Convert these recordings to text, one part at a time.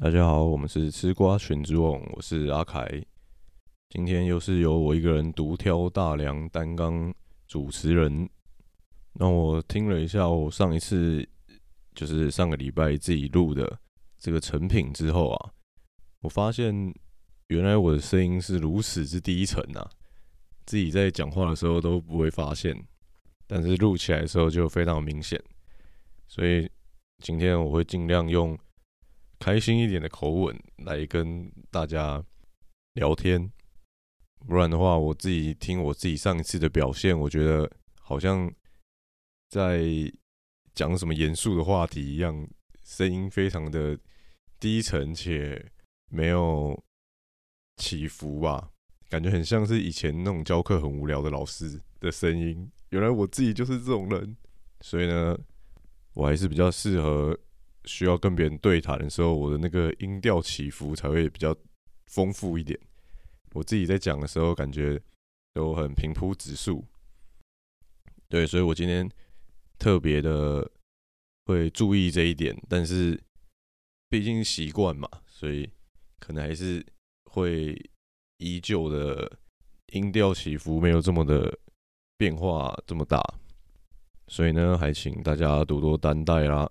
大家好，我们是吃瓜群之王，我是阿凯。今天又是由我一个人独挑大梁担纲主持人。那我听了一下我上一次就是上个礼拜自己录的这个成品之后啊，我发现原来我的声音是如此之低沉啊，自己在讲话的时候都不会发现，但是录起来的时候就非常明显。所以今天我会尽量用。开心一点的口吻来跟大家聊天，不然的话，我自己听我自己上一次的表现，我觉得好像在讲什么严肃的话题一样，声音非常的低沉且没有起伏吧，感觉很像是以前那种教课很无聊的老师的声音。原来我自己就是这种人，所以呢，我还是比较适合。需要跟别人对谈的时候，我的那个音调起伏才会比较丰富一点。我自己在讲的时候，感觉都很平铺直述。对，所以我今天特别的会注意这一点。但是毕竟习惯嘛，所以可能还是会依旧的音调起伏没有这么的变化这么大。所以呢，还请大家多多担待啦。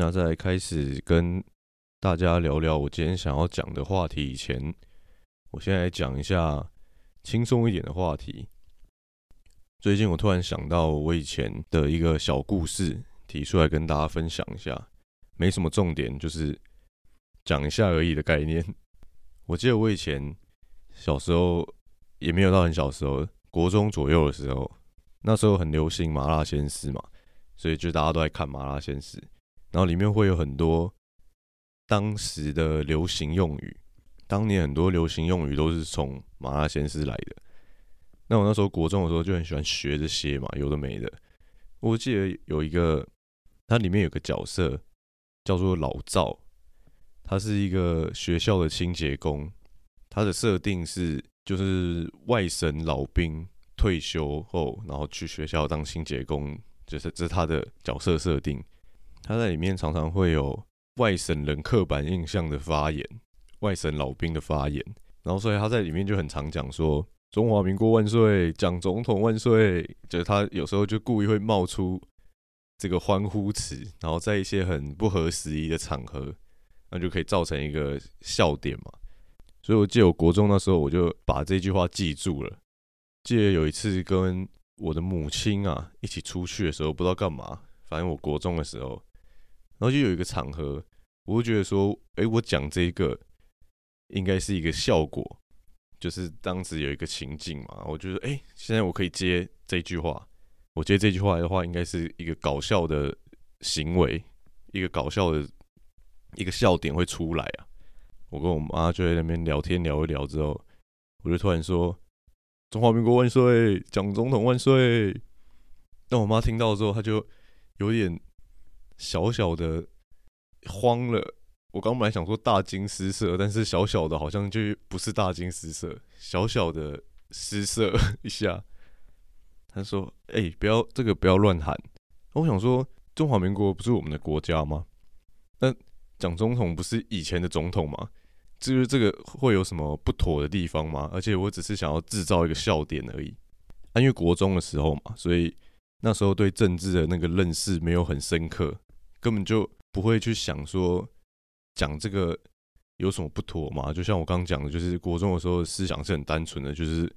那在开始跟大家聊聊我今天想要讲的话题以前，我先来讲一下轻松一点的话题。最近我突然想到我以前的一个小故事，提出来跟大家分享一下，没什么重点，就是讲一下而已的概念。我记得我以前小时候也没有到很小时候，国中左右的时候，那时候很流行麻辣鲜师嘛，所以就大家都在看麻辣鲜师。然后里面会有很多当时的流行用语，当年很多流行用语都是从麻辣鲜师来的。那我那时候国中的时候就很喜欢学这些嘛，有的没的。我记得有一个，它里面有个角色叫做老赵，他是一个学校的清洁工。他的设定是，就是外省老兵退休后，然后去学校当清洁工，就是这是他的角色设定。他在里面常常会有外省人刻板印象的发言，外省老兵的发言，然后所以他在里面就很常讲说“中华民国万岁”、“蒋总统万岁”，就是他有时候就故意会冒出这个欢呼词，然后在一些很不合时宜的场合，那就可以造成一个笑点嘛。所以我记得我国中那时候，我就把这句话记住了。记得有一次跟我的母亲啊一起出去的时候，不知道干嘛，反正我国中的时候。然后就有一个场合，我会觉得说，哎，我讲这个应该是一个效果，就是当时有一个情境嘛，我觉得，哎，现在我可以接这句话，我接这句话的话，应该是一个搞笑的行为，一个搞笑的一个笑点会出来啊。我跟我妈就在那边聊天聊一聊之后，我就突然说：“中华民国万岁，蒋总统万岁。”那我妈听到之后，她就有点。小小的慌了，我刚本来想说大惊失色，但是小小的好像就不是大惊失色，小小的失色一下。他说：“哎，不要这个不要乱喊。”我想说，中华民国不是我们的国家吗？那蒋总统不是以前的总统吗？至于这个会有什么不妥的地方吗？而且我只是想要制造一个笑点而已。因为国中的时候嘛，所以那时候对政治的那个认识没有很深刻。根本就不会去想说讲这个有什么不妥嘛？就像我刚刚讲的，就是国中的时候思想是很单纯的，就是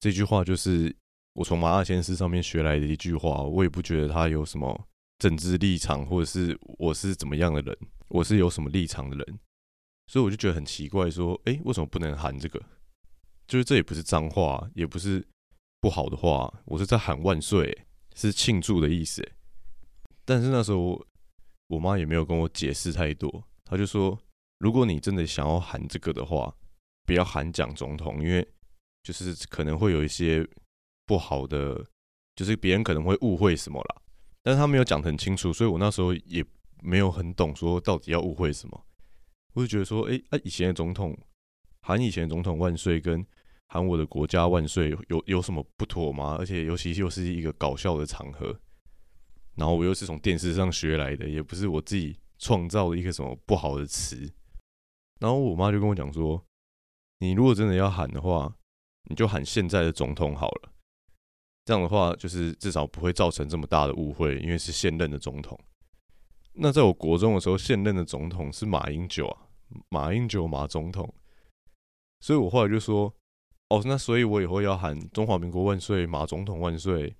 这句话就是我从麻辣鲜师上面学来的一句话，我也不觉得他有什么政治立场，或者是我是怎么样的人，我是有什么立场的人，所以我就觉得很奇怪，说哎，为什么不能喊这个？就是这也不是脏话，也不是不好的话，我是在喊万岁，是庆祝的意思。但是那时候。我妈也没有跟我解释太多，她就说：“如果你真的想要喊这个的话，不要喊蒋总统，因为就是可能会有一些不好的，就是别人可能会误会什么啦。但是他没有讲很清楚，所以我那时候也没有很懂，说到底要误会什么。我就觉得说，哎，啊，以前的总统喊以前的总统万岁，跟喊我的国家万岁，有有什么不妥吗？而且尤其又是一个搞笑的场合。”然后我又是从电视上学来的，也不是我自己创造了一个什么不好的词。然后我妈就跟我讲说：“你如果真的要喊的话，你就喊现在的总统好了。这样的话，就是至少不会造成这么大的误会，因为是现任的总统。那在我国中的时候，现任的总统是马英九啊，马英九马总统。所以我后来就说：哦，那所以我以后要喊中华民国万岁，马总统万岁，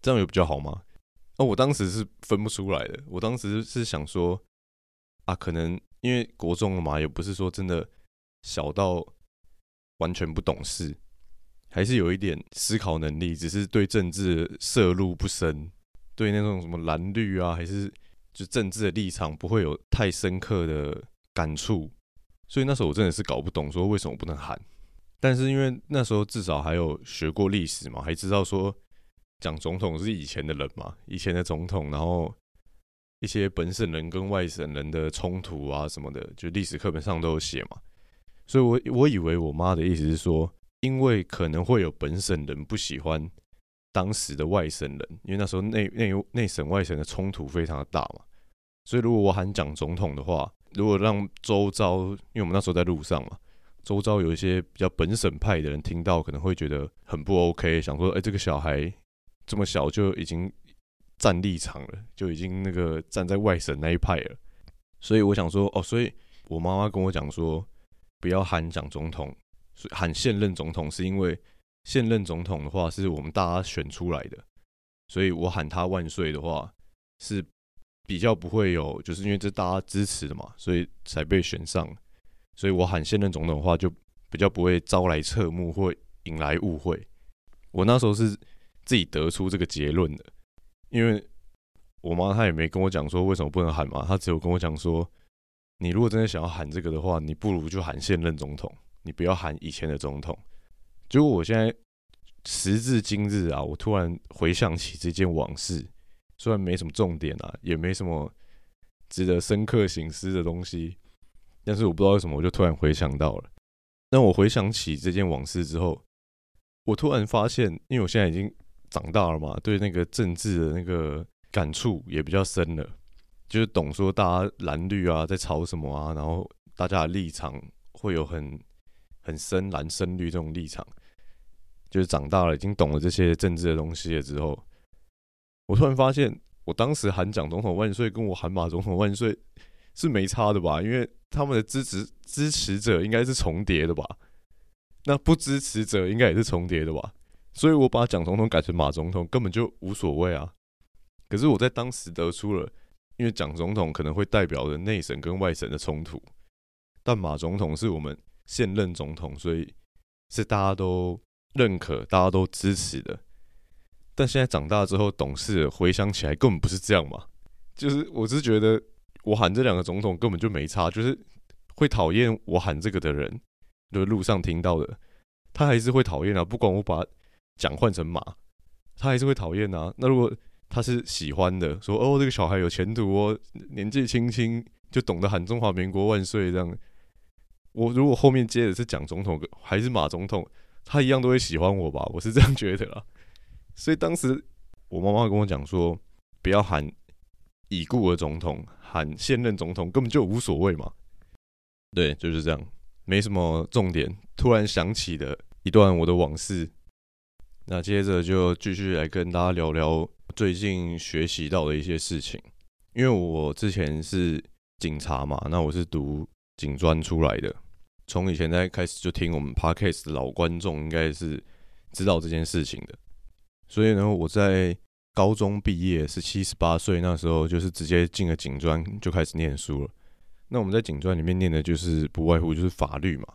这样有比较好吗？哦，我当时是分不出来的。我当时是想说，啊，可能。因为国中了嘛，也不是说真的小到完全不懂事，还是有一点思考能力，只是对政治涉入不深，对那种什么蓝绿啊，还是就政治的立场不会有太深刻的感触，所以那时候我真的是搞不懂说为什么不能喊。但是因为那时候至少还有学过历史嘛，还知道说讲总统是以前的人嘛，以前的总统，然后。一些本省人跟外省人的冲突啊什么的，就历史课本上都有写嘛。所以，我我以为我妈的意思是说，因为可能会有本省人不喜欢当时的外省人，因为那时候内内内省外省的冲突非常的大嘛。所以，如果我喊讲总统的话，如果让周遭，因为我们那时候在路上嘛，周遭有一些比较本省派的人听到，可能会觉得很不 OK，想说，哎，这个小孩这么小就已经。站立场了，就已经那个站在外省那一派了，所以我想说，哦，所以我妈妈跟我讲说，不要喊讲总统，喊现任总统，是因为现任总统的话是我们大家选出来的，所以我喊他万岁的话是比较不会有，就是因为这大家支持的嘛，所以才被选上，所以我喊现任总统的话就比较不会招来侧目或引来误会。我那时候是自己得出这个结论的。因为我妈她也没跟我讲说为什么不能喊嘛，她只有跟我讲说，你如果真的想要喊这个的话，你不如就喊现任总统，你不要喊以前的总统。结果我现在时至今日啊，我突然回想起这件往事，虽然没什么重点啊，也没什么值得深刻醒思的东西，但是我不知道为什么我就突然回想到了。当我回想起这件往事之后，我突然发现，因为我现在已经。长大了嘛，对那个政治的那个感触也比较深了，就是懂说大家蓝绿啊在吵什么啊，然后大家的立场会有很很深蓝深绿这种立场，就是长大了已经懂了这些政治的东西了之后，我突然发现，我当时喊蒋总统万岁，跟我喊马总统万岁是没差的吧？因为他们的支持支持者应该是重叠的吧？那不支持者应该也是重叠的吧？所以我把蒋总统改成马总统根本就无所谓啊。可是我在当时得出了，因为蒋总统可能会代表着内省跟外省的冲突，但马总统是我们现任总统，所以是大家都认可、大家都支持的。但现在长大之后懂事，回想起来根本不是这样嘛。就是我是觉得我喊这两个总统根本就没差，就是会讨厌我喊这个的人，就是路上听到的，他还是会讨厌啊。不管我把讲换成马，他还是会讨厌啊。那如果他是喜欢的，说哦这个小孩有前途哦，年纪轻轻就懂得喊中华民国万岁这样。我如果后面接的是蒋总统还是马总统，他一样都会喜欢我吧？我是这样觉得啦。所以当时我妈妈跟我讲说，不要喊已故的总统，喊现任总统根本就无所谓嘛。对，就是这样，没什么重点。突然想起的一段我的往事。那接着就继续来跟大家聊聊最近学习到的一些事情。因为我之前是警察嘛，那我是读警专出来的。从以前在开始就听我们 podcast 的老观众应该是知道这件事情的。所以呢，我在高中毕业是七十八岁那时候，就是直接进了警专就开始念书了。那我们在警专里面念的就是不外乎就是法律嘛，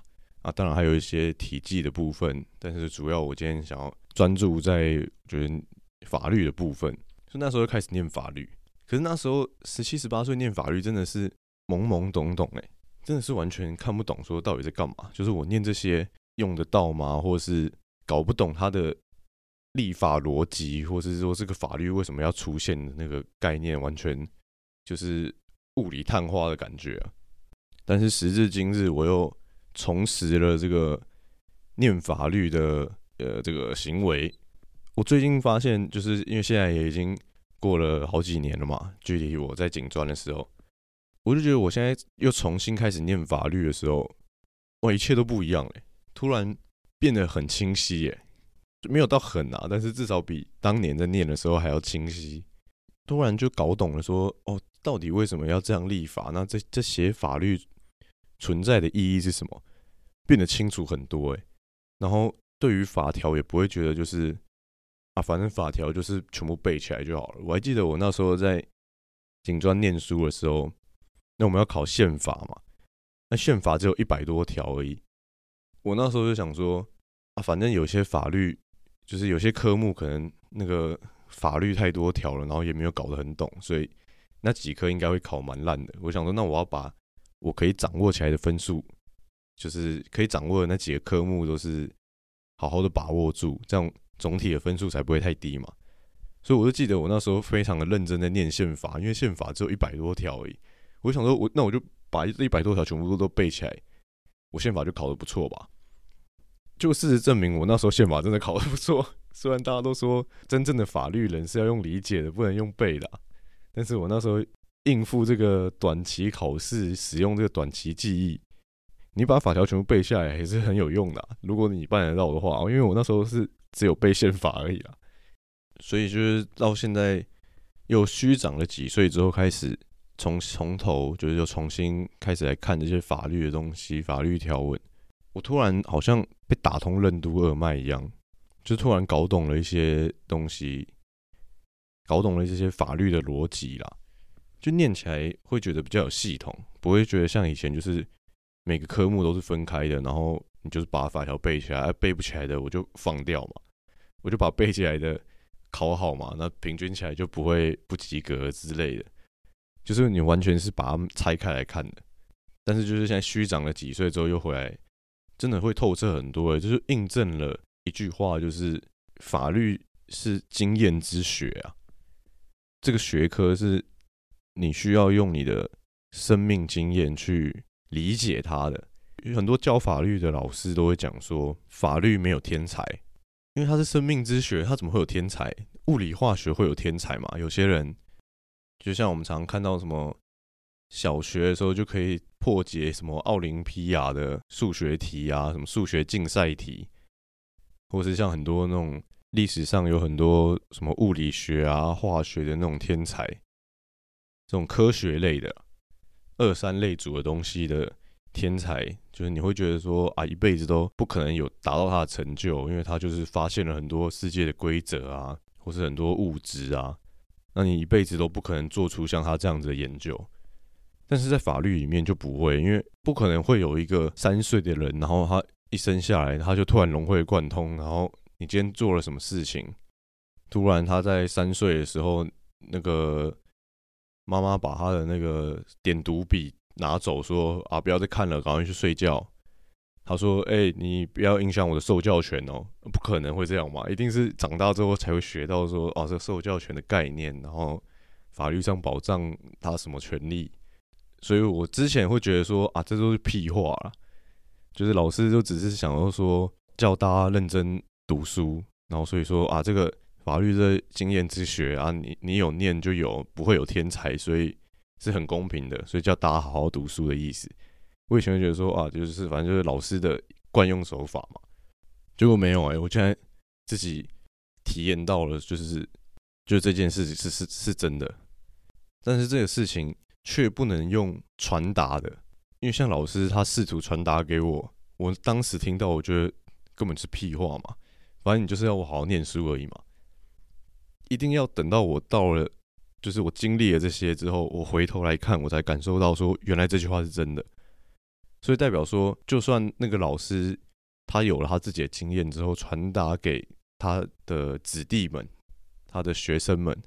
啊，当然还有一些体技的部分，但是主要我今天想要。专注在就是法律的部分，所以那时候就开始念法律。可是那时候十七十八岁念法律真的是懵懵懂懂哎，真的是完全看不懂说到底在干嘛。就是我念这些用得到吗？或是搞不懂它的立法逻辑，或是说这个法律为什么要出现的那个概念，完全就是雾里探花的感觉。但是时至今日，我又重拾了这个念法律的。呃，这个行为，我最近发现，就是因为现在也已经过了好几年了嘛，距离我在警专的时候，我就觉得我现在又重新开始念法律的时候，哇，一切都不一样嘞，突然变得很清晰耶，没有到很啊，但是至少比当年在念的时候还要清晰。突然就搞懂了，说哦，到底为什么要这样立法？那这这写法律存在的意义是什么？变得清楚很多诶。然后对于法条也不会觉得就是啊，反正法条就是全部背起来就好了。我还记得我那时候在警专念书的时候，那我们要考宪法嘛，那宪法只有一百多条而已。我那时候就想说啊，反正有些法律就是有些科目可能那个。法律太多条了，然后也没有搞得很懂，所以那几科应该会考蛮烂的。我想说，那我要把我可以掌握起来的分数，就是可以掌握的那几个科目，都是好好的把握住，这样总体的分数才不会太低嘛。所以我就记得我那时候非常的认真在念宪法，因为宪法只有一百多条而已。我想说，我那我就把这一百多条全部都都背起来，我宪法就考得不错吧。就事实证明，我那时候宪法真的考得不错。虽然大家都说真正的法律人是要用理解的，不能用背的，但是我那时候应付这个短期考试，使用这个短期记忆，你把法条全部背下来也是很有用的。如果你办得到的话，因为我那时候是只有背宪法而已啊，所以就是到现在又虚长了几岁之后，开始从从头就是又重新开始来看这些法律的东西、法律条文，我突然好像被打通任督二脉一样。就突然搞懂了一些东西，搞懂了这些法律的逻辑啦，就念起来会觉得比较有系统，不会觉得像以前就是每个科目都是分开的，然后你就是把法条背起来，背不起来的我就放掉嘛，我就把背起来的考好嘛，那平均起来就不会不及格之类的，就是你完全是把它拆开来看的，但是就是现在虚长了几岁之后又回来，真的会透彻很多，就是印证了。一句话就是，法律是经验之学啊。这个学科是你需要用你的生命经验去理解它的。很多教法律的老师都会讲说，法律没有天才，因为它是生命之学，它怎么会有天才？物理化学会有天才嘛？有些人就像我们常看到什么，小学的时候就可以破解什么奥林匹亚的数学题啊，什么数学竞赛题。或是像很多那种历史上有很多什么物理学啊、化学的那种天才，这种科学类的二三类组的东西的天才，就是你会觉得说啊，一辈子都不可能有达到他的成就，因为他就是发现了很多世界的规则啊，或是很多物质啊，那你一辈子都不可能做出像他这样子的研究。但是在法律里面就不会，因为不可能会有一个三岁的人，然后他。一生下来，他就突然融会贯通。然后你今天做了什么事情？突然他在三岁的时候，那个妈妈把他的那个点读笔拿走，说：“啊，不要再看了，赶快去睡觉。”他说：“哎，你不要影响我的受教权哦。”不可能会这样嘛？一定是长大之后才会学到说：“哦，这受教权的概念，然后法律上保障他什么权利。”所以我之前会觉得说：“啊，这都是屁话了。”就是老师就只是想要说叫大家认真读书，然后所以说啊，这个法律的经验之学啊，你你有念就有，不会有天才，所以是很公平的，所以叫大家好好读书的意思。我以前觉得说啊，就是反正就是老师的惯用手法嘛，结果没有哎，我现在自己体验到了，就是就这件事情是是是真的，但是这个事情却不能用传达的。因为像老师他试图传达给我，我当时听到，我觉得根本是屁话嘛。反正你就是要我好好念书而已嘛。一定要等到我到了，就是我经历了这些之后，我回头来看，我才感受到说，原来这句话是真的。所以代表说，就算那个老师他有了他自己的经验之后，传达给他的子弟们、他的学生们，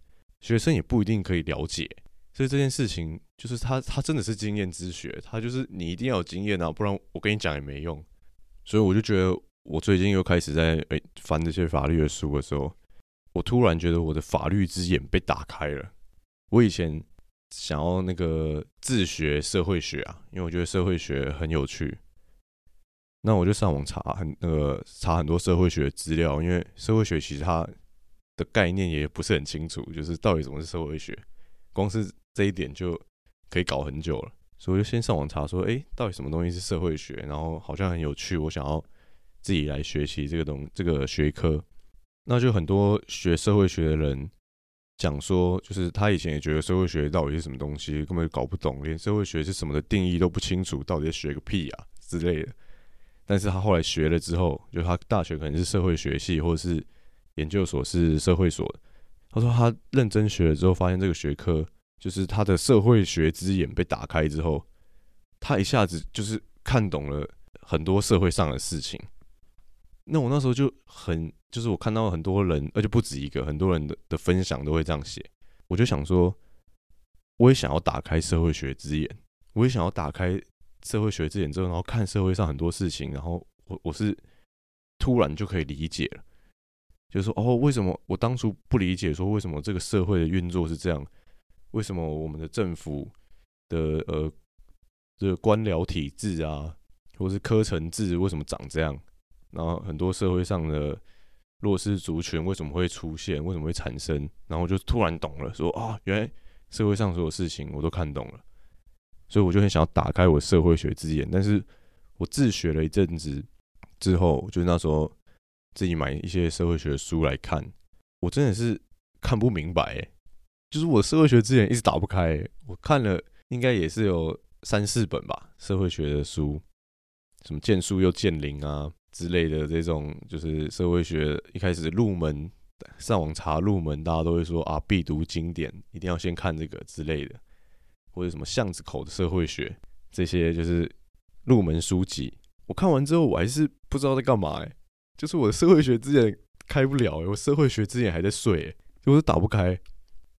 学生也不一定可以了解。所以这件事情就是他，他真的是经验之学，他就是你一定要有经验啊，不然我跟你讲也没用。所以我就觉得，我最近又开始在诶翻这些法律的书的时候，我突然觉得我的法律之眼被打开了。我以前想要那个自学社会学啊，因为我觉得社会学很有趣，那我就上网查很那个查很多社会学资料，因为社会学其实它的概念也不是很清楚，就是到底什么是社会学，光是。这一点就可以搞很久了，所以我就先上网查说，诶，到底什么东西是社会学？然后好像很有趣，我想要自己来学习这个东这个学科。那就很多学社会学的人讲说，就是他以前也觉得社会学到底是什么东西，根本搞不懂，连社会学是什么的定义都不清楚，到底在学个屁啊之类的。但是他后来学了之后，就他大学可能是社会学系，或者是研究所是社会所。他说他认真学了之后，发现这个学科就是他的社会学之眼被打开之后，他一下子就是看懂了很多社会上的事情。那我那时候就很，就是我看到很多人，而且不止一个，很多人的的分享都会这样写，我就想说，我也想要打开社会学之眼，我也想要打开社会学之眼之后，然后看社会上很多事情，然后我我是突然就可以理解了，就是说，哦，为什么我当初不理解，说为什么这个社会的运作是这样，为什么我们的政府的呃这个官僚体制啊，或是科层制为什么长这样？然后很多社会上的弱势族群为什么会出现？为什么会产生？然后就突然懂了，说啊，原来社会上所有事情我都看懂了。所以我就很想要打开我社会学之眼，但是我自学了一阵子之后，就那时候自己买一些社会学的书来看，我真的是看不明白，就是我社会学之眼一直打不开。我看了应该也是有三四本吧，社会学的书，什么剑术又剑灵啊。之类的这种就是社会学一开始入门，上网查入门，大家都会说啊必读经典，一定要先看这个之类的，或者什么巷子口的社会学，这些就是入门书籍。我看完之后，我还是不知道在干嘛哎，就是我的社会学之前开不了，我社会学之前还在睡，就是打不开，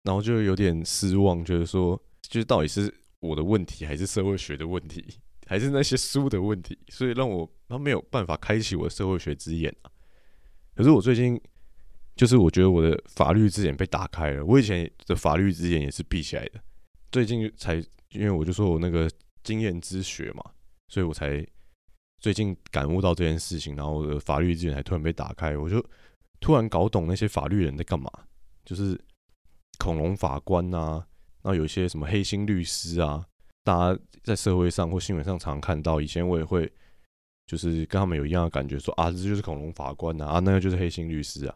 然后就有点失望，觉得说，就是到底是我的问题还是社会学的问题？还是那些书的问题，所以让我他没有办法开启我的社会学之眼啊。可是我最近就是我觉得我的法律之眼被打开了，我以前的法律之眼也是闭起来的。最近才因为我就说我那个经验之学嘛，所以我才最近感悟到这件事情，然后我的法律之眼才突然被打开，我就突然搞懂那些法律人在干嘛，就是恐龙法官啊，然后有一些什么黑心律师啊。大家在社会上或新闻上常看到，以前我也会就是跟他们有一样的感觉，说啊，这就是恐龙法官呐，啊，那个就是黑心律师啊。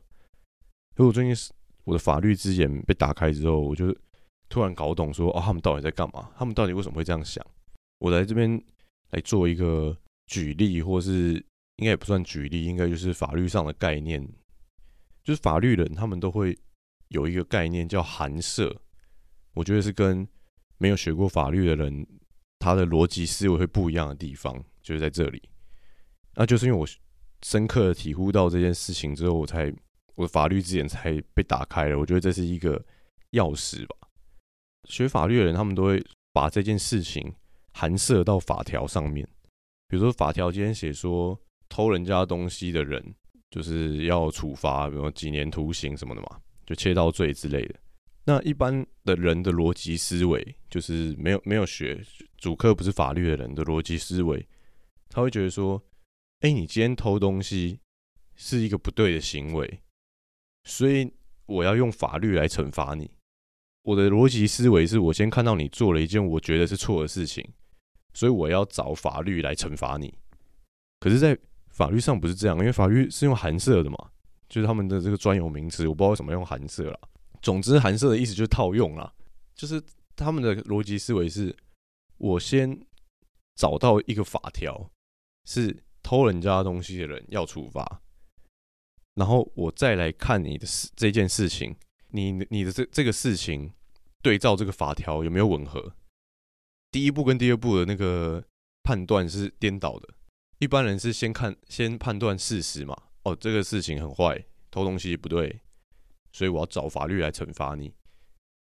所以我最近是我的法律之眼被打开之后，我就突然搞懂说，哦，他们到底在干嘛？他们到底为什么会这样想？我来这边来做一个举例，或是应该也不算举例，应该就是法律上的概念，就是法律人他们都会有一个概念叫函涉，我觉得是跟。没有学过法律的人，他的逻辑思维会不一样的地方就是在这里。那就是因为我深刻的体悟到这件事情之后，我才我的法律之眼才被打开了。我觉得这是一个钥匙吧。学法律的人，他们都会把这件事情含涉到法条上面。比如说，法条今天写说偷人家东西的人就是要处罚，比如几年徒刑什么的嘛，就切刀罪之类的。那一般的人的逻辑思维，就是没有没有学主科不是法律的人的逻辑思维，他会觉得说：“哎，你今天偷东西是一个不对的行为，所以我要用法律来惩罚你。”我的逻辑思维是我先看到你做了一件我觉得是错的事情，所以我要找法律来惩罚你。可是，在法律上不是这样，因为法律是用含色的嘛，就是他们的这个专有名词，我不知道为什么用含色了。总之，含色的意思就是套用啦，就是他们的逻辑思维是：我先找到一个法条，是偷人家东西的人要处罚，然后我再来看你的事这件事情，你你的这这个事情对照这个法条有没有吻合？第一步跟第二步的那个判断是颠倒的。一般人是先看先判断事实嘛，哦，这个事情很坏，偷东西不对。所以我要找法律来惩罚你，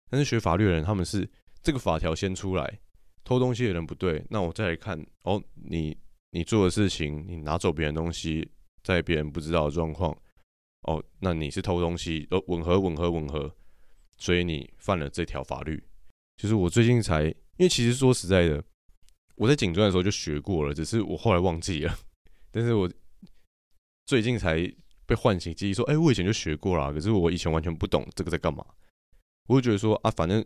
但是学法律的人他们是这个法条先出来，偷东西的人不对，那我再来看哦，你你做的事情，你拿走别人东西，在别人不知道的状况，哦，那你是偷东西，哦，吻合吻合吻合，所以你犯了这条法律。就是我最近才，因为其实说实在的，我在警专的时候就学过了，只是我后来忘记了，但是我最近才。被唤醒记忆，说：“哎，我以前就学过了，可是我以前完全不懂这个在干嘛。”我就觉得说：“啊，反正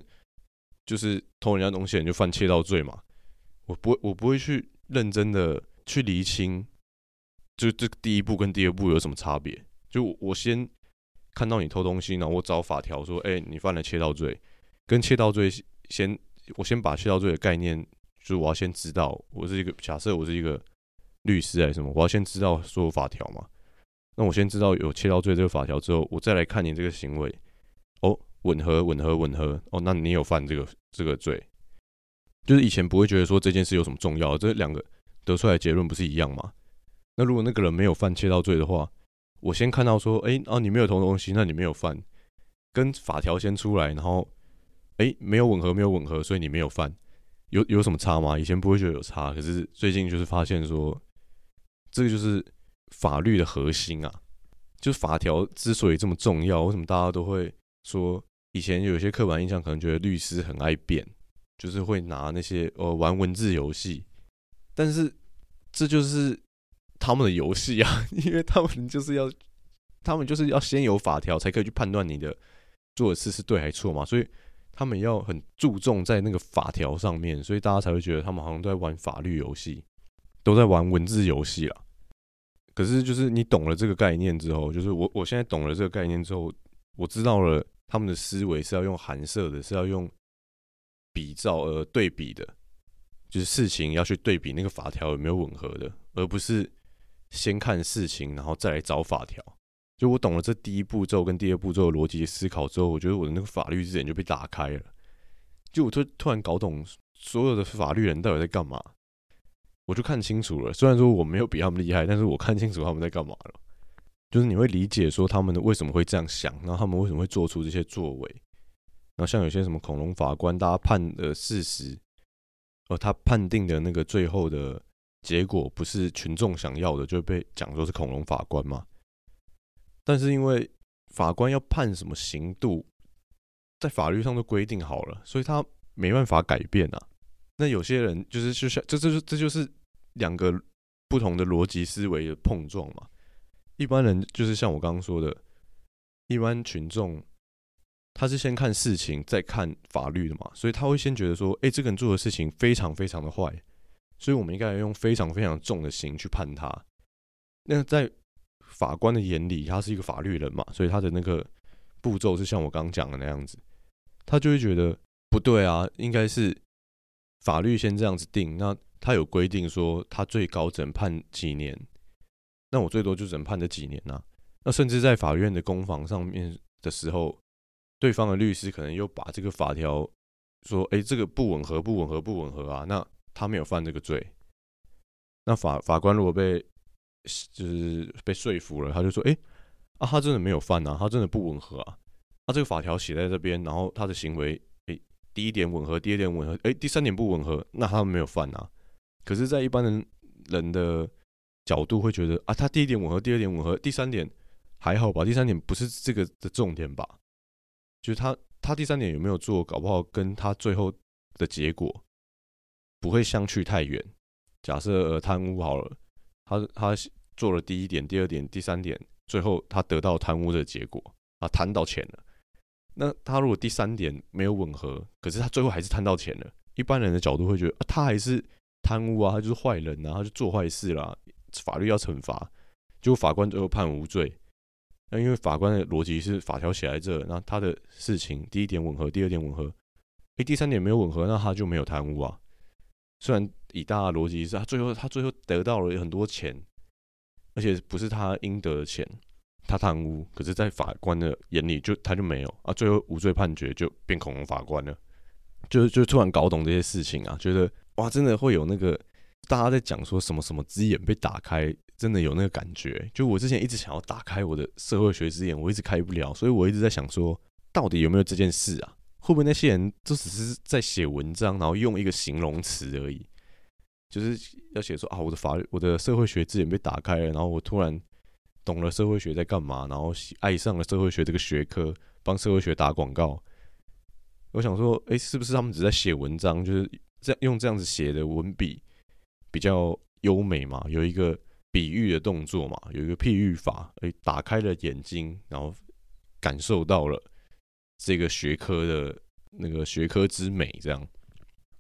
就是偷人家东西你就犯窃盗罪嘛。我不会，我不会去认真的去厘清，就这第一步跟第二步有什么差别。就我先看到你偷东西，然后我找法条说，哎，你犯了窃盗罪，跟窃盗罪先，我先把窃盗罪的概念，就是我要先知道，我是一个假设我是一个律师还是什么，我要先知道所有法条嘛。那我先知道有窃盗罪这个法条之后，我再来看你这个行为，哦，吻合，吻合，吻合，哦，那你有犯这个这个罪。就是以前不会觉得说这件事有什么重要，这两个得出来结论不是一样吗？那如果那个人没有犯窃盗罪的话，我先看到说，哎，哦，你没有偷东西，那你没有犯，跟法条先出来，然后，哎，没有吻合，没有吻合，所以你没有犯，有有什么差吗？以前不会觉得有差，可是最近就是发现说，这个就是法律的核心啊，就法条之所以这么重要，为什么大家都会说，以前有些刻板印象可能觉得律师很爱辩。就是会拿那些呃玩文字游戏，但是这就是他们的游戏啊，因为他们就是要，他们就是要先有法条才可以去判断你的做的事是对还错嘛，所以他们要很注重在那个法条上面，所以大家才会觉得他们好像都在玩法律游戏，都在玩文字游戏啦。可是就是你懂了这个概念之后，就是我我现在懂了这个概念之后，我知道了他们的思维是要用含舍的，是要用。比照而对比的，就是事情要去对比那个法条有没有吻合的，而不是先看事情然后再来找法条。就我懂了这第一步骤跟第二步骤的逻辑思考之后，我觉得我的那个法律之眼就被打开了。就我突突然搞懂所有的法律人到底在干嘛，我就看清楚了。虽然说我没有比他们厉害，但是我看清楚他们在干嘛了。就是你会理解说他们为什么会这样想，然后他们为什么会做出这些作为。然后像有些什么恐龙法官，大家判的事实，呃，他判定的那个最后的结果不是群众想要的，就被讲说是恐龙法官嘛。但是因为法官要判什么刑度，在法律上都规定好了，所以他没办法改变啊。那有些人就是就像这这就这就是两个不同的逻辑思维的碰撞嘛。一般人就是像我刚刚说的，一般群众。他是先看事情，再看法律的嘛，所以他会先觉得说，哎，这个人做的事情非常非常的坏，所以我们应该用非常非常重的刑去判他。那在法官的眼里，他是一个法律人嘛，所以他的那个步骤是像我刚刚讲的那样子，他就会觉得不对啊，应该是法律先这样子定。那他有规定说，他最高只能判几年，那我最多就只能判这几年呐。那甚至在法院的攻防上面的时候。对方的律师可能又把这个法条说：“哎，这个不吻合，不吻合，不吻合啊！”那他没有犯这个罪。那法法官如果被就是被说服了，他就说：“哎，啊，他真的没有犯啊，他真的不吻合啊！啊，这个法条写在这边，然后他的行为，第一点吻合，第二点吻合，哎，第三点不吻合，那他们没有犯啊。可是，在一般人人的角度会觉得啊，他第一点吻合，第二点吻合，第三点还好吧？第三点不是这个的重点吧？”就是他，他第三点有没有做，搞不好跟他最后的结果不会相去太远。假设贪污好了，他他做了第一点、第二点、第三点，最后他得到贪污的结果，啊，贪到钱了。那他如果第三点没有吻合，可是他最后还是贪到钱了，一般人的角度会觉得，他还是贪污啊，他就是坏人啊，他就做坏事啦，法律要惩罚，结果法官最后判无罪。那因为法官的逻辑是法条写在这，那他的事情第一点吻合，第二点吻合，诶，第三点没有吻合，那他就没有贪污啊。虽然以大的逻辑是他最后他最后得到了很多钱，而且不是他应得的钱，他贪污，可是，在法官的眼里就他就没有啊，最后无罪判决就变恐龙法官了，就就突然搞懂这些事情啊，觉得哇，真的会有那个大家在讲说什么什么之眼被打开。真的有那个感觉，就我之前一直想要打开我的社会学之眼，我一直开不了，所以我一直在想说，到底有没有这件事啊？会不会那些人都只是在写文章，然后用一个形容词而已，就是要写说啊，我的法律，我的社会学之眼被打开了，然后我突然懂了社会学在干嘛，然后爱上了社会学这个学科，帮社会学打广告。我想说，哎，是不是他们只在写文章，就是这样用这样子写的文笔比较优美嘛？有一个。比喻的动作嘛，有一个譬喻法，诶，打开了眼睛，然后感受到了这个学科的那个学科之美这样。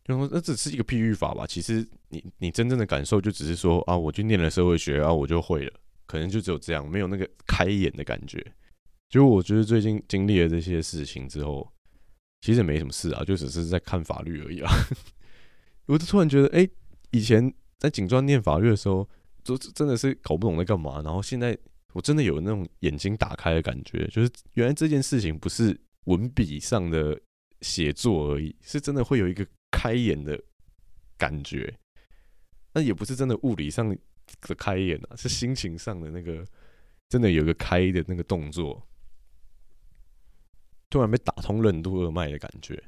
就说那只是一个譬喻法吧，其实你你真正的感受就只是说啊，我去念了社会学啊，我就会了，可能就只有这样，没有那个开眼的感觉。就我觉得最近经历了这些事情之后，其实没什么事啊，就只是在看法律而已啊。我就突然觉得，哎，以前在警专念法律的时候，就真的是搞不懂在干嘛，然后现在我真的有那种眼睛打开的感觉，就是原来这件事情不是文笔上的写作而已，是真的会有一个。开眼的感觉，那也不是真的物理上的开眼啊，是心情上的那个，真的有个开的那个动作，突然被打通任督二脉的感觉。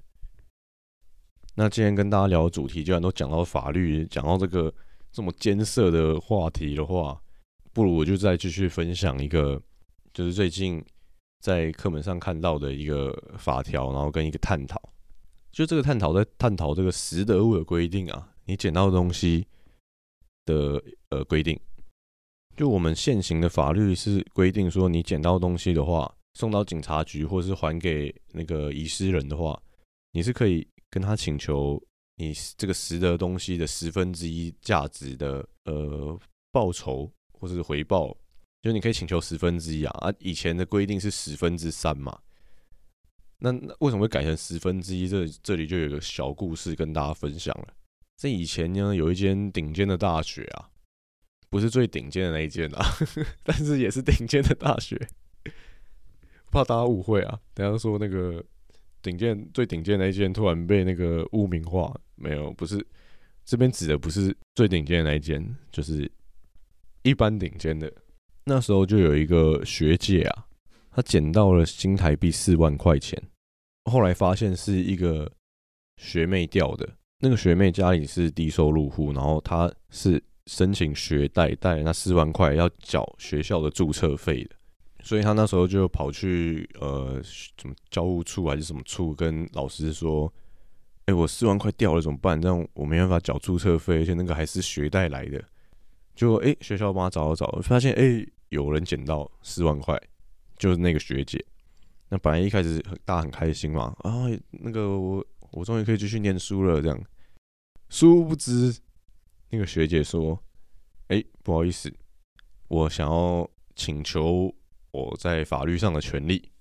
那今天跟大家聊的主题，既然都讲到法律，讲到这个这么艰涩的话题的话，不如我就再继续分享一个，就是最近在课本上看到的一个法条，然后跟一个探讨。就这个探讨在探讨这个拾得物的规定啊，你捡到的东西的呃规定，就我们现行的法律是规定说，你捡到东西的话，送到警察局或是还给那个遗失人的话，你是可以跟他请求你这个拾得东西的十分之一价值的呃报酬或是回报，就你可以请求十分之一啊，啊以前的规定是十分之三嘛。那为什么会改成十分之一？这这里就有个小故事跟大家分享了。这以前呢，有一间顶尖的大学啊，不是最顶尖的那一间啊，但是也是顶尖的大学。怕大家误会啊，等下说那个顶尖最顶尖的那一间突然被那个污名化，没有，不是这边指的不是最顶尖的那一间，就是一般顶尖的。那时候就有一个学姐啊。他捡到了新台币四万块钱，后来发现是一个学妹掉的。那个学妹家里是低收入户，然后她是申请学贷，贷那四万块要缴学校的注册费的，所以她那时候就跑去呃什么教务处还是什么处跟老师说：“哎，我四万块掉了怎么办？这样我没办法缴注册费，而且那个还是学贷来的。”就哎学校帮他找找找，发现哎有人捡到四万块。就是那个学姐，那本来一开始大家很开心嘛，啊，那个我我终于可以继续念书了，这样，殊不知那个学姐说，哎，不好意思，我想要请求我在法律上的权利，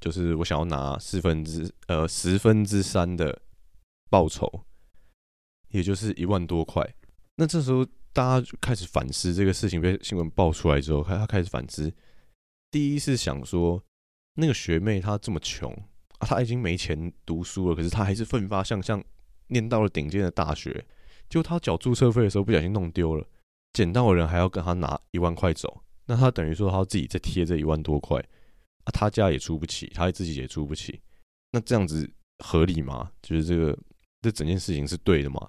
就是我想要拿四分之呃十分之三的报酬，也就是一万多块。那这时候大家就开始反思这个事情被新闻爆出来之后，开他开始反思。第一是想说，那个学妹她这么穷啊，他已经没钱读书了，可是他还是奋发向上，念到了顶尖的大学。就他缴注册费的时候不小心弄丢了，捡到的人还要跟他拿一万块走，那他等于说他自己再贴这一万多块啊，她家也出不起，他自己也出不起，那这样子合理吗？就是这个这整件事情是对的吗？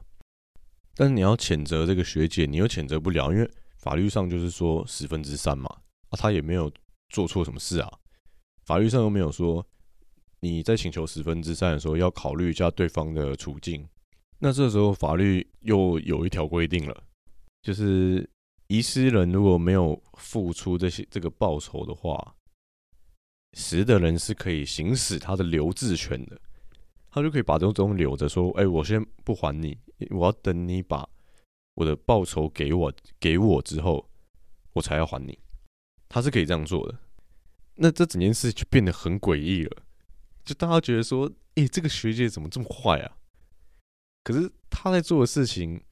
但是你要谴责这个学姐，你又谴责不了，因为法律上就是说十分之三嘛，啊，他也没有。做错什么事啊？法律上又没有说你在请求十分之三的时候要考虑一下对方的处境。那这时候法律又有一条规定了，就是遗失人如果没有付出这些这个报酬的话，拾的人是可以行使他的留置权的，他就可以把这种留着，说：“哎，我先不还你，我要等你把我的报酬给我给我之后，我才要还你。”他是可以这样做的，那这整件事就变得很诡异了。就大家觉得说，诶，这个学姐怎么这么坏啊？可是她在做的事情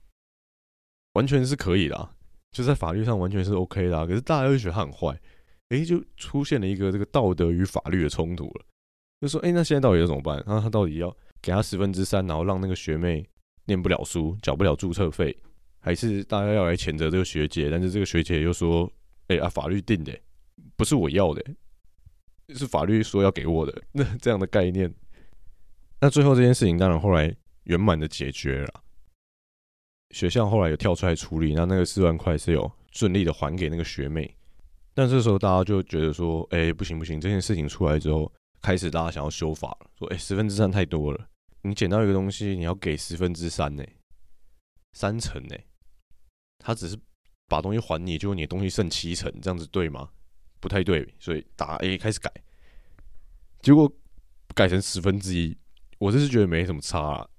完全是可以的，就在法律上完全是 OK 的。可是大家又觉得她很坏，诶，就出现了一个这个道德与法律的冲突了。就说，诶，那现在到底要怎么办？那他到底要给他十分之三，然后让那个学妹念不了书，缴不了注册费，还是大家要来谴责这个学姐？但是这个学姐又说。诶啊，法律定的，不是我要的，是法律说要给我的。那这样的概念，那最后这件事情当然后来圆满的解决了。学校后来有跳出来处理，那那个四万块是有顺利的还给那个学妹。但这时候大家就觉得说，哎，不行不行，这件事情出来之后，开始大家想要修法了，说，哎，十分之三太多了，你捡到一个东西，你要给十分之三呢，三成呢，他只是。把东西还你，结果你的东西剩七成，这样子对吗？不太对，所以打 A 开始改，结果改成十分之一，我就是觉得没什么差啊，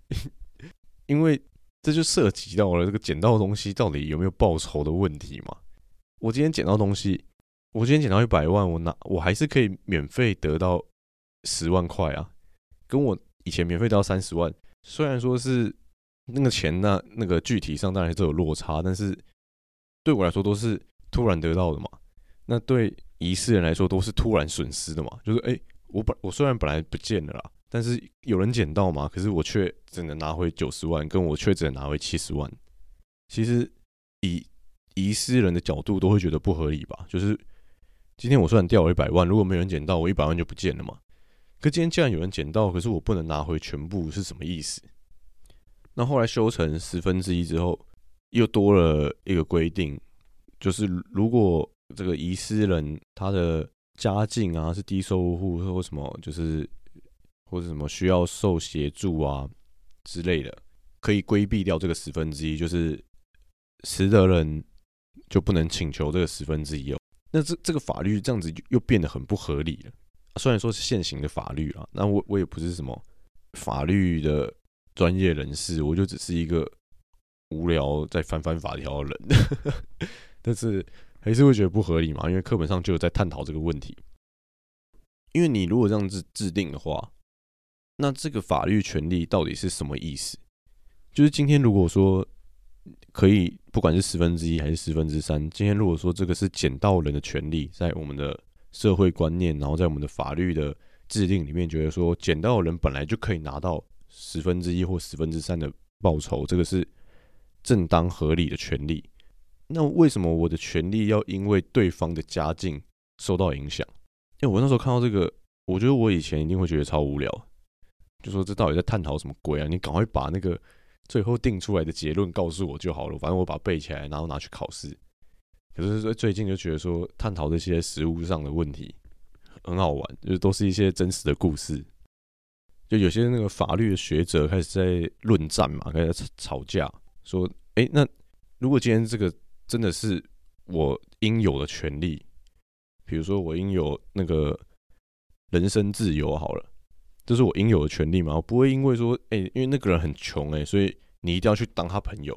因为这就涉及到了这个捡到的东西到底有没有报酬的问题嘛。我今天捡到东西，我今天捡到一百万，我拿我还是可以免费得到十万块啊，跟我以前免费得到三十万，虽然说是那个钱那那个具体上当然是有落差，但是对我来说都是突然得到的嘛。那对遗失人来说都是突然损失的嘛，就是哎，我本我虽然本来不见了啦，但是有人捡到嘛，可是我却只能拿回九十万，跟我却只能拿回七十万。其实以遗失人的角度都会觉得不合理吧？就是今天我虽然掉了一百万，如果没人捡到，我一百万就不见了嘛。可今天既然有人捡到，可是我不能拿回全部，是什么意思？那后来修成十分之一之后，又多了一个规定，就是如果这个遗失人他的家境啊是低收入户或什么，就是或者什么需要受协助啊之类的，可以规避掉这个十分之一，就是拾得人就不能请求这个十分之一哦。那这这个法律这样子又变得很不合理了。虽然说是现行的法律啊，那我我也不是什么法律的专业人士，我就只是一个无聊在翻翻法条的人，但是。还是会觉得不合理嘛？因为课本上就有在探讨这个问题。因为你如果这样子制定的话，那这个法律权利到底是什么意思？就是今天如果说可以，不管是十分之一还是十分之三，今天如果说这个是捡到人的权利，在我们的社会观念，然后在我们的法律的制定里面，觉得说捡到人本来就可以拿到十分之一或十分之三的报酬，这个是正当合理的权利。那为什么我的权利要因为对方的家境受到影响？因为我那时候看到这个，我觉得我以前一定会觉得超无聊，就说这到底在探讨什么鬼啊？你赶快把那个最后定出来的结论告诉我就好了，反正我把它背起来，然后拿去考试。可是说最近就觉得说探讨这些实物上的问题很好玩，就是都是一些真实的故事。就有些那个法律的学者开始在论战嘛，开始吵架，说：哎，那如果今天这个。真的是我应有的权利，比如说我应有那个人身自由，好了，这是我应有的权利嘛？我不会因为说，哎，因为那个人很穷，哎，所以你一定要去当他朋友，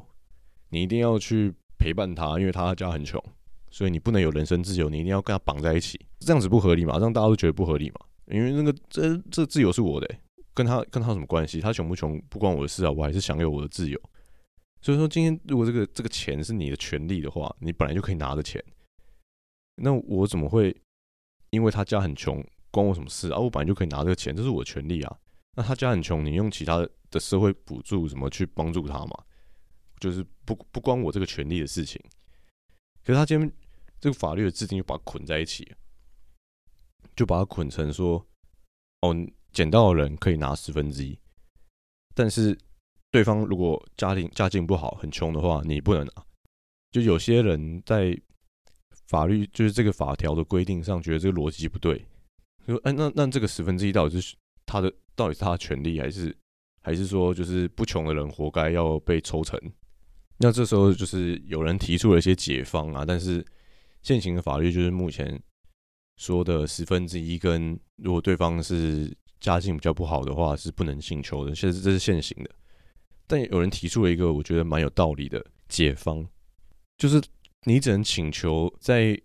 你一定要去陪伴他，因为他家很穷，所以你不能有人身自由，你一定要跟他绑在一起，这样子不合理嘛？让大家都觉得不合理嘛？因为那个这这自由是我的，跟他跟他什么关系？他穷不穷不关我的事啊，我还是享有我的自由。所以说，今天如果这个这个钱是你的权利的话，你本来就可以拿的钱，那我怎么会因为他家很穷，关我什么事啊？我本来就可以拿这个钱，这是我的权利啊。那他家很穷，你用其他的社会补助什么去帮助他嘛？就是不不关我这个权利的事情。可是他今天这个法律的制定就把它捆在一起，就把它捆成说，哦，捡到的人可以拿十分之一，但是。对方如果家庭家境不好，很穷的话，你不能拿。就有些人在法律就是这个法条的规定上，觉得这个逻辑不对。说，哎，那那这个十分之一到底是他的，到底是他的权利，还是还是说，就是不穷的人活该要被抽成？那这时候就是有人提出了一些解方啊，但是现行的法律就是目前说的十分之一，跟如果对方是家境比较不好的话，是不能请求的。现在这是现行的。但有人提出了一个我觉得蛮有道理的解方，就是你只能请求在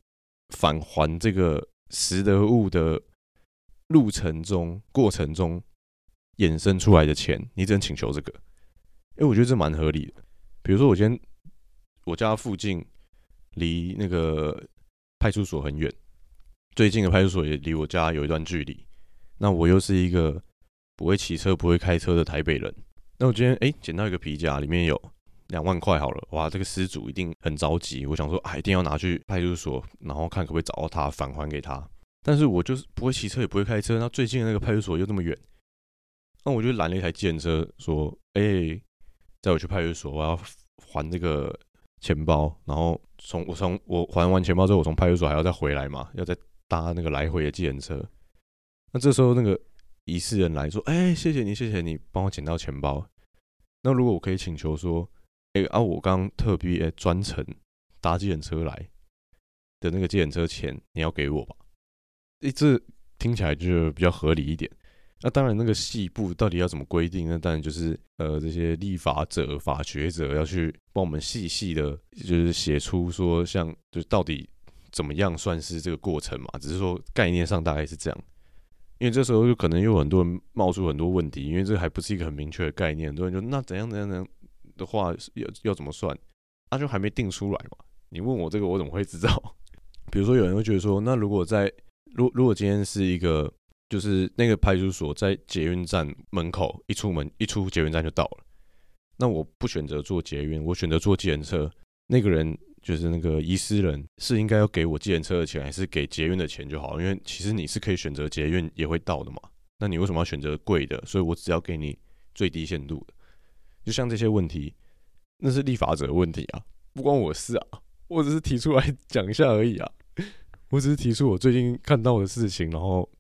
返还这个拾得物的路程中、过程中衍生出来的钱，你只能请求这个。哎，我觉得这蛮合理的。比如说，我今天我家附近离那个派出所很远，最近的派出所也离我家有一段距离。那我又是一个不会骑车、不会开车的台北人。那我今天哎捡到一个皮夹，里面有两万块，好了，哇，这个失主一定很着急。我想说啊，一定要拿去派出所，然后看可不可以找到他，返还给他。但是我就是不会骑车，也不会开车。那最近的那个派出所又这么远，那我就拦了一台计程车，说，哎，载我去派出所，我要还这个钱包。然后从我从我还完钱包之后，我从派出所还要再回来嘛，要再搭那个来回的计程车。那这时候那个疑似人来说，哎，谢谢你，谢谢你帮我捡到钱包。那如果我可以请求说，哎啊，我刚特别专程搭计程车来的那个计程车钱，你要给我吧？哎，这听起来就比较合理一点。那当然，那个细部到底要怎么规定？那当然就是呃，这些立法者、法学者要去帮我们细细的，就是写出说，像就到底怎么样算是这个过程嘛？只是说概念上大概是这样。因为这时候就可能有很多人冒出很多问题，因为这还不是一个很明确的概念。很多人就那怎样怎样怎的话要要怎么算？那就还没定出来嘛。你问我这个，我怎么会知道？比如说有人会觉得说，那如果在如如果今天是一个。就是那个派出所，在捷运站门口一出门一出捷运站就到了。那我不选择坐捷运，我选择坐计程车。那个人就是那个遗失人，是应该要给我计程车的钱，还是给捷运的钱就好？因为其实你是可以选择捷运也会到的嘛。那你为什么要选择贵的？所以我只要给你最低限度的。就像这些问题，那是立法者的问题啊，不关我事啊。我只是提出来 讲一下而已啊。我只是提出我最近看到的事情，然后。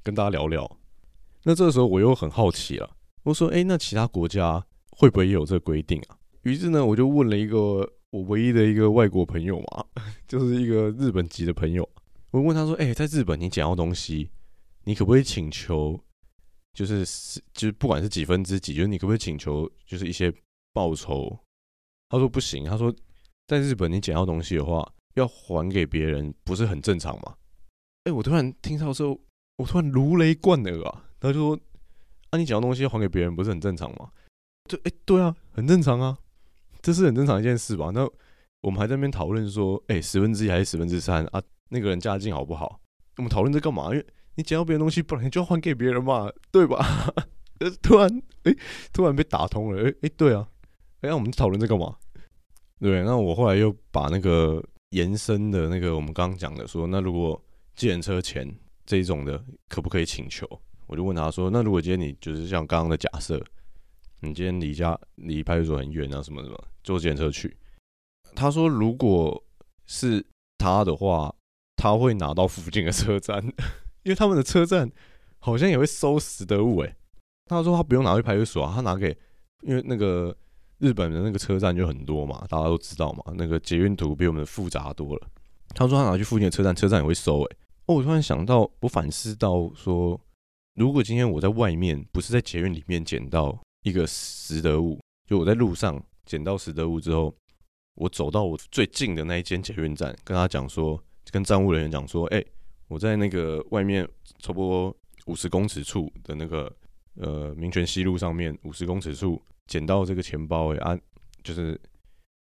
跟大家聊聊，那这个时候我又很好奇了，我说：“哎，那其他国家会不会也有这个规定啊？”于是呢，我就问了一个我唯一的一个外国朋友嘛，就是一个日本籍的朋友，我问他说：“哎，在日本你捡到东西，你可不可以请求，就是是就是不管是几分之几，就是你可不可以请求就是一些报酬？”他说：“不行。”他说：“在日本你捡到东西的话，要还给别人，不是很正常吗？”哎，我突然听到之后。我突然如雷贯耳啊！他就说：“啊，你捡到东西还给别人，不是很正常吗？”就哎，对啊，很正常啊，这是很正常一件事吧？那我们还在那边讨论说：“哎，十分之一还是十分之三啊？那个人家境好不好？”我们讨论这干嘛？因为你捡到别人东西，不然你就要还给别人嘛，对吧？突然哎，突然被打通了，哎哎，对啊，哎，我们讨论这干嘛？对，那我后来又把那个延伸的那个我们刚刚讲的说，那如果借人车钱。这一种的可不可以请求？我就问他说：“那如果今天你就是像刚刚的假设，你今天离家离派出所很远啊，什么什么，坐检测去？”他说：“如果是他的话，他会拿到附近的车站，因为他们的车站好像也会收拾得物。”诶，他说他不用拿去派出所啊，他拿给，因为那个日本的那个车站就很多嘛，大家都知道嘛，那个捷运图比我们的复杂多了。他说他拿去附近的车站，车站也会收。诶。哦，我突然想到，我反思到说，如果今天我在外面，不是在捷运里面捡到一个拾得物，就我在路上捡到拾得物之后，我走到我最近的那一间捷运站，跟他讲说，跟站务人员讲说，哎，我在那个外面差不多五十公尺处的那个呃民权西路上面五十公尺处捡到这个钱包，哎啊，就是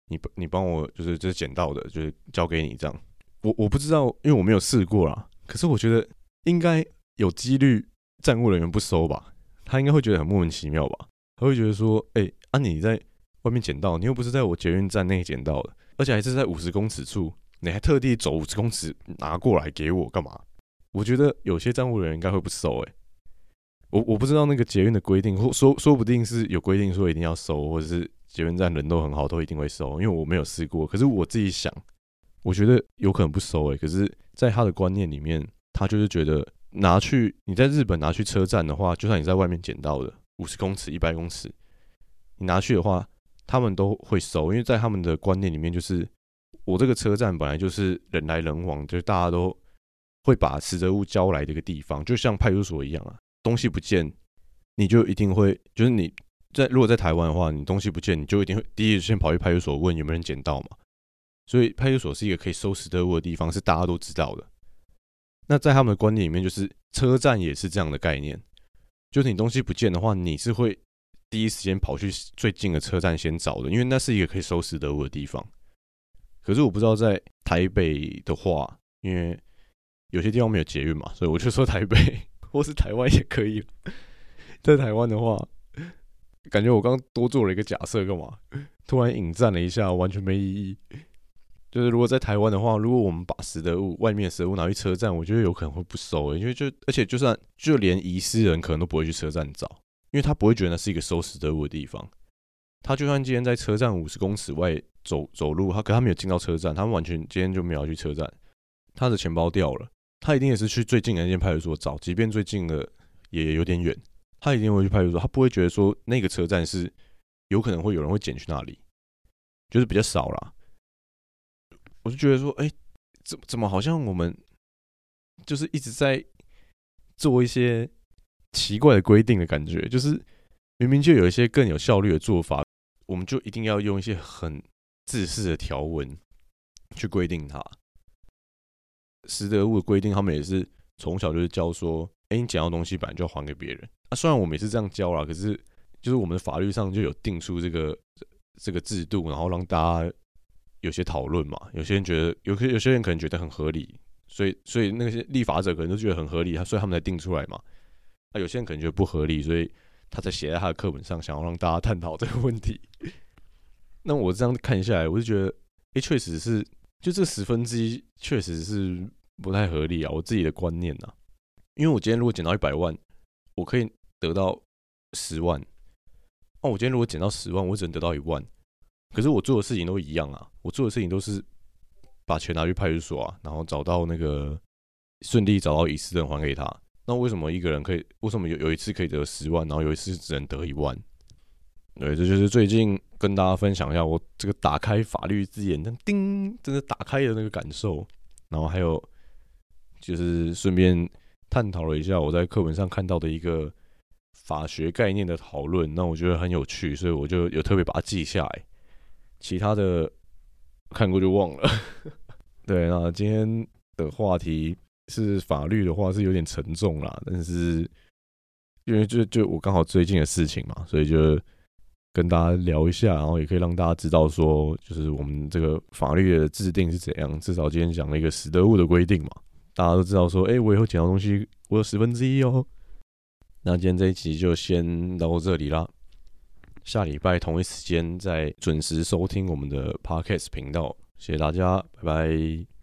你你帮我，就是这是捡到的，就是交给你这样，我我不知道，因为我没有试过啦。可是我觉得应该有几率站务人员不收吧，他应该会觉得很莫名其妙吧，他会觉得说，哎，啊你在外面捡到，你又不是在我捷运站内捡到的，而且还是在五十公尺处，你还特地走五十公尺拿过来给我干嘛？我觉得有些站务人员应该会不收，哎，我我不知道那个捷运的规定，或说说不定是有规定说一定要收，或者是捷运站人都很好，都一定会收，因为我没有试过。可是我自己想，我觉得有可能不收，哎，可是。在他的观念里面，他就是觉得拿去你在日本拿去车站的话，就算你在外面捡到的五十公尺、一百公尺，你拿去的话，他们都会收，因为在他们的观念里面，就是我这个车站本来就是人来人往，就是大家都会把拾得物交来的一个地方，就像派出所一样啊。东西不见，你就一定会，就是你在如果在台湾的话，你东西不见，你就一定会第一先跑去派出所问有没有人捡到嘛。所以派出所是一个可以收拾得物的地方，是大家都知道的。那在他们的观念里面，就是车站也是这样的概念，就是你东西不见的话，你是会第一时间跑去最近的车站先找的，因为那是一个可以收拾得物的地方。可是我不知道在台北的话，因为有些地方没有捷运嘛，所以我就说台北 或是台湾也可以。在台湾的话，感觉我刚多做了一个假设，干嘛？突然引战了一下，完全没意义。就是如果在台湾的话，如果我们把拾得物外面拾得物拿去车站，我觉得有可能会不收，因为就而且就算就连遗失人可能都不会去车站找，因为他不会觉得那是一个收拾得物的地方。他就算今天在车站五十公尺外走走路，他可他没有进到车站，他完全今天就没有去车站，他的钱包掉了，他一定也是去最近的那间派出所找，即便最近的也有点远，他一定会去派出所，他不会觉得说那个车站是有可能会有人会捡去那里，就是比较少啦。我就觉得说，哎，怎怎么好像我们就是一直在做一些奇怪的规定的感觉，就是明明就有一些更有效率的做法，我们就一定要用一些很自私的条文去规定它。实得物的规定，他们也是从小就是教说，哎，你捡到东西本来就要还给别人。啊，虽然我们也是这样教啦，可是就是我们的法律上就有定出这个这个制度，然后让大家有些讨论嘛。有些人觉得，有些有些人可能觉得很合理，所以所以那些立法者可能都觉得很合理，所以他们才定出来嘛。有些人可能觉得不合理，所以他才写在他的课本上，想要让大家探讨这个问题。那我这样看下来，我就觉得，哎，确实是，就这十分之一，确实是。不太合理啊！我自己的观念呐，因为我今天如果捡到一百万，我可以得到十万。那我今天如果捡到十万，我只能得到一万。可是我做的事情都一样啊，我做的事情都是把钱拿去派出所啊，然后找到那个顺利找到遗失人还给他。那为什么一个人可以？为什么有有一次可以得十万，然后有一次只能得一万？对，这就是最近跟大家分享一下我这个打开法律字眼，叮，真的打开的那个感受。然后还有。就是顺便探讨了一下我在课本上看到的一个法学概念的讨论，那我觉得很有趣，所以我就有特别把它记下来。其他的看过就忘了。对，那今天的话题是法律的话是有点沉重啦，但是因为就就我刚好最近的事情嘛，所以就跟大家聊一下，然后也可以让大家知道说，就是我们这个法律的制定是怎样。至少今天讲了一个死得物的规定嘛。大家都知道说，哎，我以后捡到东西，我有十分之一哦。那今天这一集就先到这里啦。下礼拜同一时间再准时收听我们的 Podcast 频道，谢谢大家，拜拜。